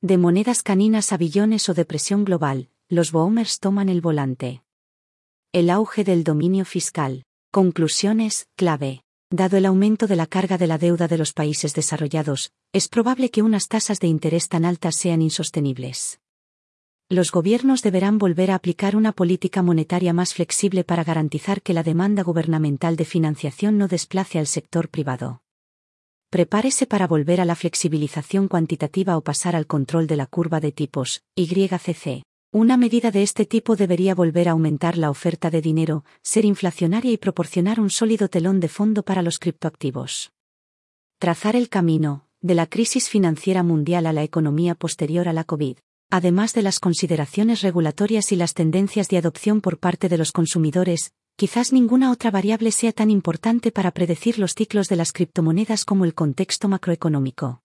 De monedas caninas a billones o depresión global, los boomers toman el volante. El auge del dominio fiscal. Conclusiones, clave. Dado el aumento de la carga de la deuda de los países desarrollados, es probable que unas tasas de interés tan altas sean insostenibles. Los gobiernos deberán volver a aplicar una política monetaria más flexible para garantizar que la demanda gubernamental de financiación no desplace al sector privado. Prepárese para volver a la flexibilización cuantitativa o pasar al control de la curva de tipos, YCC. Una medida de este tipo debería volver a aumentar la oferta de dinero, ser inflacionaria y proporcionar un sólido telón de fondo para los criptoactivos. Trazar el camino, de la crisis financiera mundial a la economía posterior a la COVID. Además de las consideraciones regulatorias y las tendencias de adopción por parte de los consumidores, quizás ninguna otra variable sea tan importante para predecir los ciclos de las criptomonedas como el contexto macroeconómico.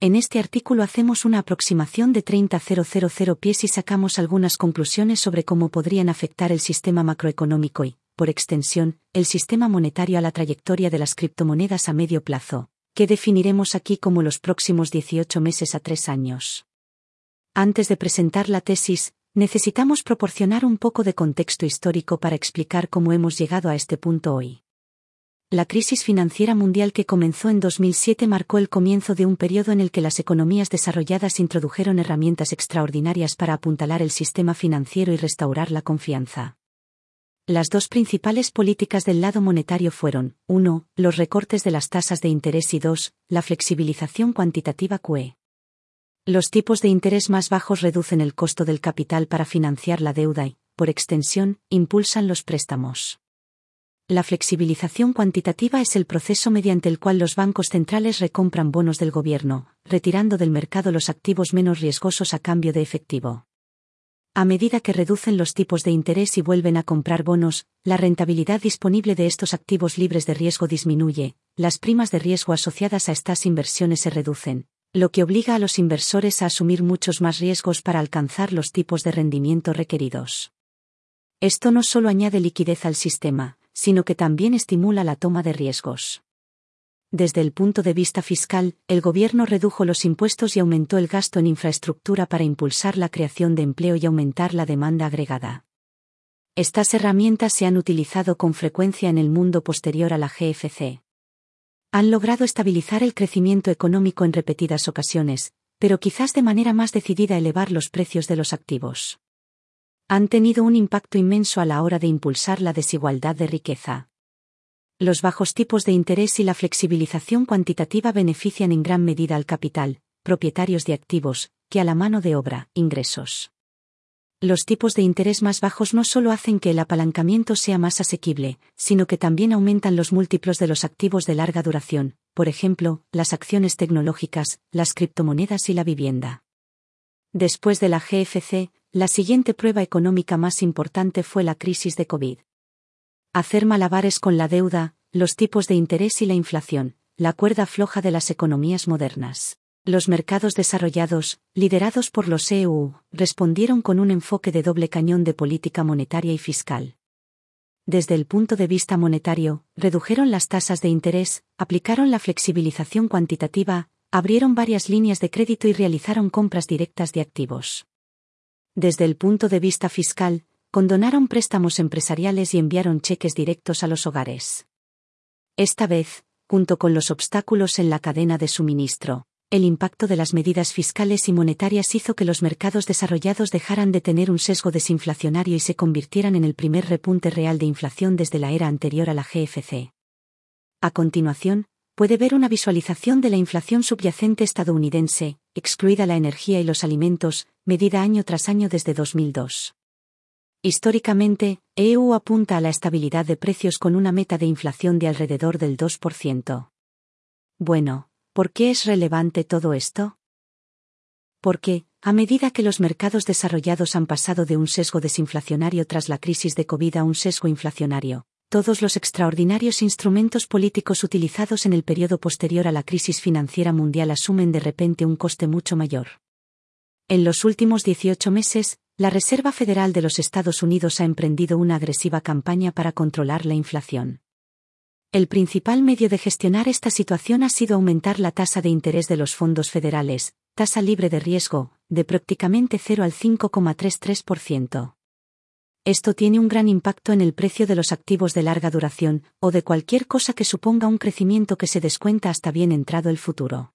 En este artículo hacemos una aproximación de 30.000 pies y sacamos algunas conclusiones sobre cómo podrían afectar el sistema macroeconómico y, por extensión, el sistema monetario a la trayectoria de las criptomonedas a medio plazo, que definiremos aquí como los próximos 18 meses a 3 años. Antes de presentar la tesis, necesitamos proporcionar un poco de contexto histórico para explicar cómo hemos llegado a este punto hoy. La crisis financiera mundial que comenzó en 2007 marcó el comienzo de un periodo en el que las economías desarrolladas introdujeron herramientas extraordinarias para apuntalar el sistema financiero y restaurar la confianza. Las dos principales políticas del lado monetario fueron, 1. Los recortes de las tasas de interés y 2. La flexibilización cuantitativa QE. Los tipos de interés más bajos reducen el costo del capital para financiar la deuda y, por extensión, impulsan los préstamos. La flexibilización cuantitativa es el proceso mediante el cual los bancos centrales recompran bonos del gobierno, retirando del mercado los activos menos riesgosos a cambio de efectivo. A medida que reducen los tipos de interés y vuelven a comprar bonos, la rentabilidad disponible de estos activos libres de riesgo disminuye, las primas de riesgo asociadas a estas inversiones se reducen, lo que obliga a los inversores a asumir muchos más riesgos para alcanzar los tipos de rendimiento requeridos. Esto no solo añade liquidez al sistema, sino que también estimula la toma de riesgos. Desde el punto de vista fiscal, el gobierno redujo los impuestos y aumentó el gasto en infraestructura para impulsar la creación de empleo y aumentar la demanda agregada. Estas herramientas se han utilizado con frecuencia en el mundo posterior a la GFC han logrado estabilizar el crecimiento económico en repetidas ocasiones, pero quizás de manera más decidida elevar los precios de los activos. Han tenido un impacto inmenso a la hora de impulsar la desigualdad de riqueza. Los bajos tipos de interés y la flexibilización cuantitativa benefician en gran medida al capital, propietarios de activos, que a la mano de obra, ingresos. Los tipos de interés más bajos no solo hacen que el apalancamiento sea más asequible, sino que también aumentan los múltiplos de los activos de larga duración, por ejemplo, las acciones tecnológicas, las criptomonedas y la vivienda. Después de la GFC, la siguiente prueba económica más importante fue la crisis de COVID. Hacer malabares con la deuda, los tipos de interés y la inflación, la cuerda floja de las economías modernas. Los mercados desarrollados, liderados por los EU, respondieron con un enfoque de doble cañón de política monetaria y fiscal. Desde el punto de vista monetario, redujeron las tasas de interés, aplicaron la flexibilización cuantitativa, abrieron varias líneas de crédito y realizaron compras directas de activos. Desde el punto de vista fiscal, condonaron préstamos empresariales y enviaron cheques directos a los hogares. Esta vez, junto con los obstáculos en la cadena de suministro, el impacto de las medidas fiscales y monetarias hizo que los mercados desarrollados dejaran de tener un sesgo desinflacionario y se convirtieran en el primer repunte real de inflación desde la era anterior a la GFC. A continuación, puede ver una visualización de la inflación subyacente estadounidense, excluida la energía y los alimentos, medida año tras año desde 2002. Históricamente, EU apunta a la estabilidad de precios con una meta de inflación de alrededor del 2%. Bueno, ¿Por qué es relevante todo esto? Porque, a medida que los mercados desarrollados han pasado de un sesgo desinflacionario tras la crisis de COVID a un sesgo inflacionario, todos los extraordinarios instrumentos políticos utilizados en el periodo posterior a la crisis financiera mundial asumen de repente un coste mucho mayor. En los últimos 18 meses, la Reserva Federal de los Estados Unidos ha emprendido una agresiva campaña para controlar la inflación. El principal medio de gestionar esta situación ha sido aumentar la tasa de interés de los fondos federales, tasa libre de riesgo, de prácticamente 0 al 5,33%. Esto tiene un gran impacto en el precio de los activos de larga duración, o de cualquier cosa que suponga un crecimiento que se descuenta hasta bien entrado el futuro.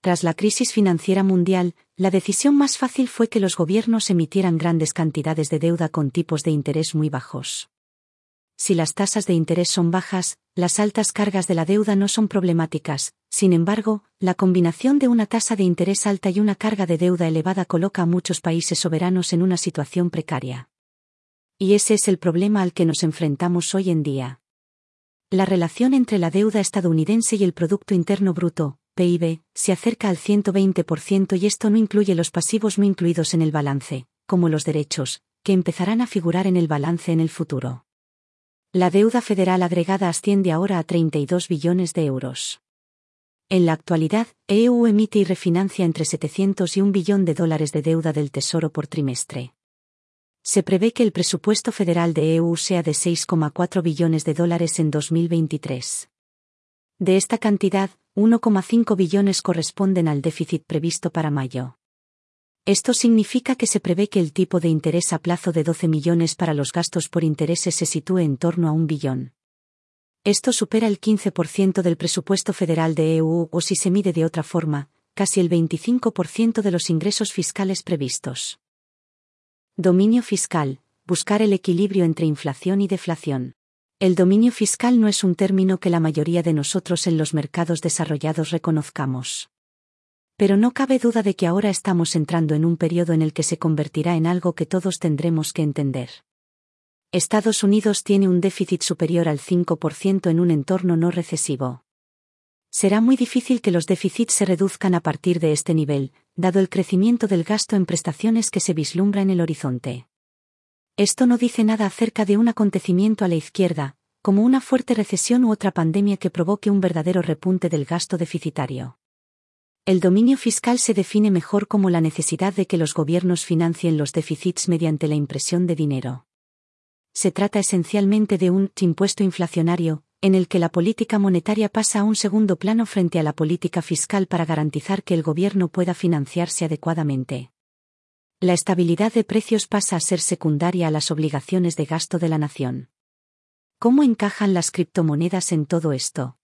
Tras la crisis financiera mundial, la decisión más fácil fue que los gobiernos emitieran grandes cantidades de deuda con tipos de interés muy bajos. Si las tasas de interés son bajas, las altas cargas de la deuda no son problemáticas, sin embargo, la combinación de una tasa de interés alta y una carga de deuda elevada coloca a muchos países soberanos en una situación precaria. Y ese es el problema al que nos enfrentamos hoy en día. La relación entre la deuda estadounidense y el Producto Interno Bruto, PIB, se acerca al 120% y esto no incluye los pasivos no incluidos en el balance, como los derechos, que empezarán a figurar en el balance en el futuro. La deuda federal agregada asciende ahora a 32 billones de euros. En la actualidad, EU emite y refinancia entre 700 y un billón de dólares de deuda del Tesoro por trimestre. Se prevé que el presupuesto federal de EU sea de 6,4 billones de dólares en 2023. De esta cantidad, 1,5 billones corresponden al déficit previsto para mayo. Esto significa que se prevé que el tipo de interés a plazo de 12 millones para los gastos por intereses se sitúe en torno a un billón. Esto supera el 15% del presupuesto federal de EU o si se mide de otra forma, casi el 25% de los ingresos fiscales previstos. Dominio fiscal, buscar el equilibrio entre inflación y deflación. El dominio fiscal no es un término que la mayoría de nosotros en los mercados desarrollados reconozcamos. Pero no cabe duda de que ahora estamos entrando en un periodo en el que se convertirá en algo que todos tendremos que entender. Estados Unidos tiene un déficit superior al 5% en un entorno no recesivo. Será muy difícil que los déficits se reduzcan a partir de este nivel, dado el crecimiento del gasto en prestaciones que se vislumbra en el horizonte. Esto no dice nada acerca de un acontecimiento a la izquierda, como una fuerte recesión u otra pandemia que provoque un verdadero repunte del gasto deficitario. El dominio fiscal se define mejor como la necesidad de que los gobiernos financien los déficits mediante la impresión de dinero. Se trata esencialmente de un impuesto inflacionario, en el que la política monetaria pasa a un segundo plano frente a la política fiscal para garantizar que el gobierno pueda financiarse adecuadamente. La estabilidad de precios pasa a ser secundaria a las obligaciones de gasto de la nación. ¿Cómo encajan las criptomonedas en todo esto?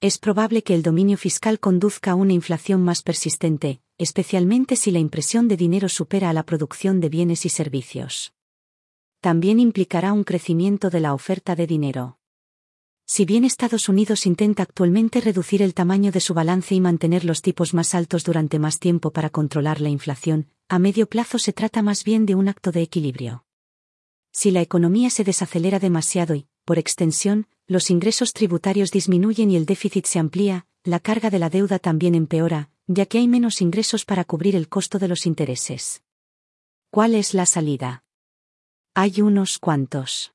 Es probable que el dominio fiscal conduzca a una inflación más persistente, especialmente si la impresión de dinero supera a la producción de bienes y servicios. También implicará un crecimiento de la oferta de dinero. Si bien Estados Unidos intenta actualmente reducir el tamaño de su balance y mantener los tipos más altos durante más tiempo para controlar la inflación, a medio plazo se trata más bien de un acto de equilibrio. Si la economía se desacelera demasiado y, por extensión, los ingresos tributarios disminuyen y el déficit se amplía, la carga de la deuda también empeora, ya que hay menos ingresos para cubrir el costo de los intereses. ¿Cuál es la salida? Hay unos cuantos.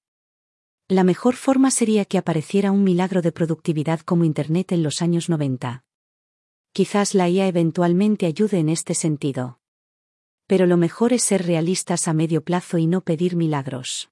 La mejor forma sería que apareciera un milagro de productividad como Internet en los años 90. Quizás la IA eventualmente ayude en este sentido. Pero lo mejor es ser realistas a medio plazo y no pedir milagros.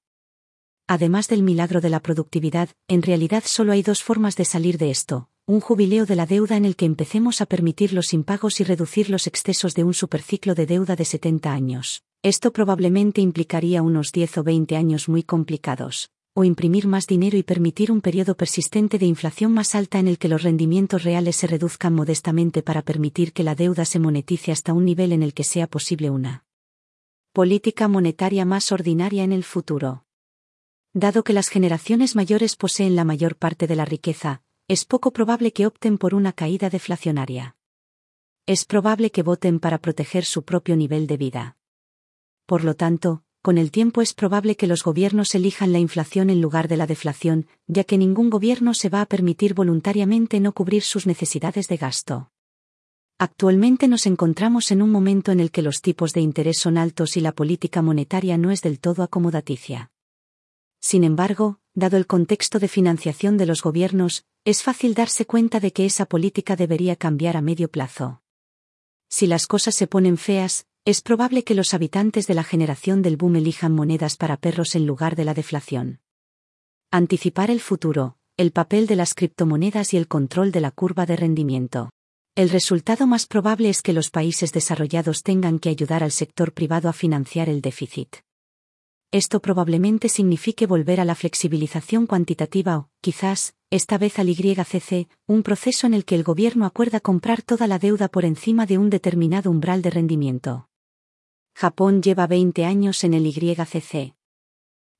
Además del milagro de la productividad, en realidad solo hay dos formas de salir de esto, un jubileo de la deuda en el que empecemos a permitir los impagos y reducir los excesos de un superciclo de deuda de 70 años. Esto probablemente implicaría unos 10 o 20 años muy complicados, o imprimir más dinero y permitir un periodo persistente de inflación más alta en el que los rendimientos reales se reduzcan modestamente para permitir que la deuda se monetice hasta un nivel en el que sea posible una política monetaria más ordinaria en el futuro. Dado que las generaciones mayores poseen la mayor parte de la riqueza, es poco probable que opten por una caída deflacionaria. Es probable que voten para proteger su propio nivel de vida. Por lo tanto, con el tiempo es probable que los gobiernos elijan la inflación en lugar de la deflación, ya que ningún gobierno se va a permitir voluntariamente no cubrir sus necesidades de gasto. Actualmente nos encontramos en un momento en el que los tipos de interés son altos y la política monetaria no es del todo acomodaticia. Sin embargo, dado el contexto de financiación de los gobiernos, es fácil darse cuenta de que esa política debería cambiar a medio plazo. Si las cosas se ponen feas, es probable que los habitantes de la generación del boom elijan monedas para perros en lugar de la deflación. Anticipar el futuro, el papel de las criptomonedas y el control de la curva de rendimiento. El resultado más probable es que los países desarrollados tengan que ayudar al sector privado a financiar el déficit. Esto probablemente signifique volver a la flexibilización cuantitativa o, quizás, esta vez al YCC, un proceso en el que el gobierno acuerda comprar toda la deuda por encima de un determinado umbral de rendimiento. Japón lleva 20 años en el YCC.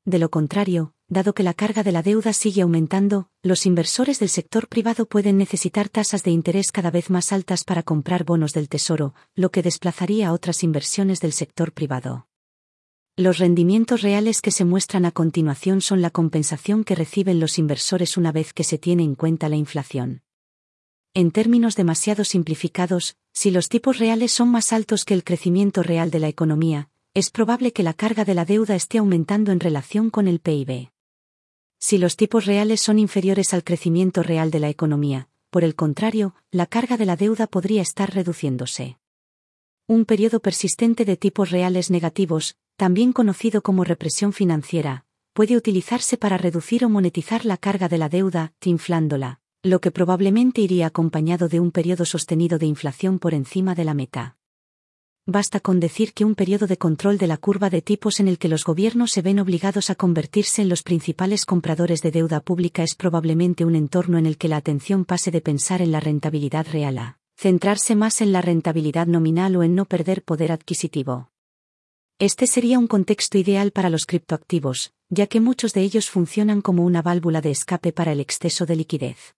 De lo contrario, dado que la carga de la deuda sigue aumentando, los inversores del sector privado pueden necesitar tasas de interés cada vez más altas para comprar bonos del Tesoro, lo que desplazaría a otras inversiones del sector privado. Los rendimientos reales que se muestran a continuación son la compensación que reciben los inversores una vez que se tiene en cuenta la inflación. En términos demasiado simplificados, si los tipos reales son más altos que el crecimiento real de la economía, es probable que la carga de la deuda esté aumentando en relación con el PIB. Si los tipos reales son inferiores al crecimiento real de la economía, por el contrario, la carga de la deuda podría estar reduciéndose. Un periodo persistente de tipos reales negativos, también conocido como represión financiera, puede utilizarse para reducir o monetizar la carga de la deuda, inflándola, lo que probablemente iría acompañado de un periodo sostenido de inflación por encima de la meta basta con decir que un periodo de control de la curva de tipos en el que los gobiernos se ven obligados a convertirse en los principales compradores de deuda pública es probablemente un entorno en el que la atención pase de pensar en la rentabilidad real a centrarse más en la rentabilidad nominal o en no perder poder adquisitivo. Este sería un contexto ideal para los criptoactivos, ya que muchos de ellos funcionan como una válvula de escape para el exceso de liquidez.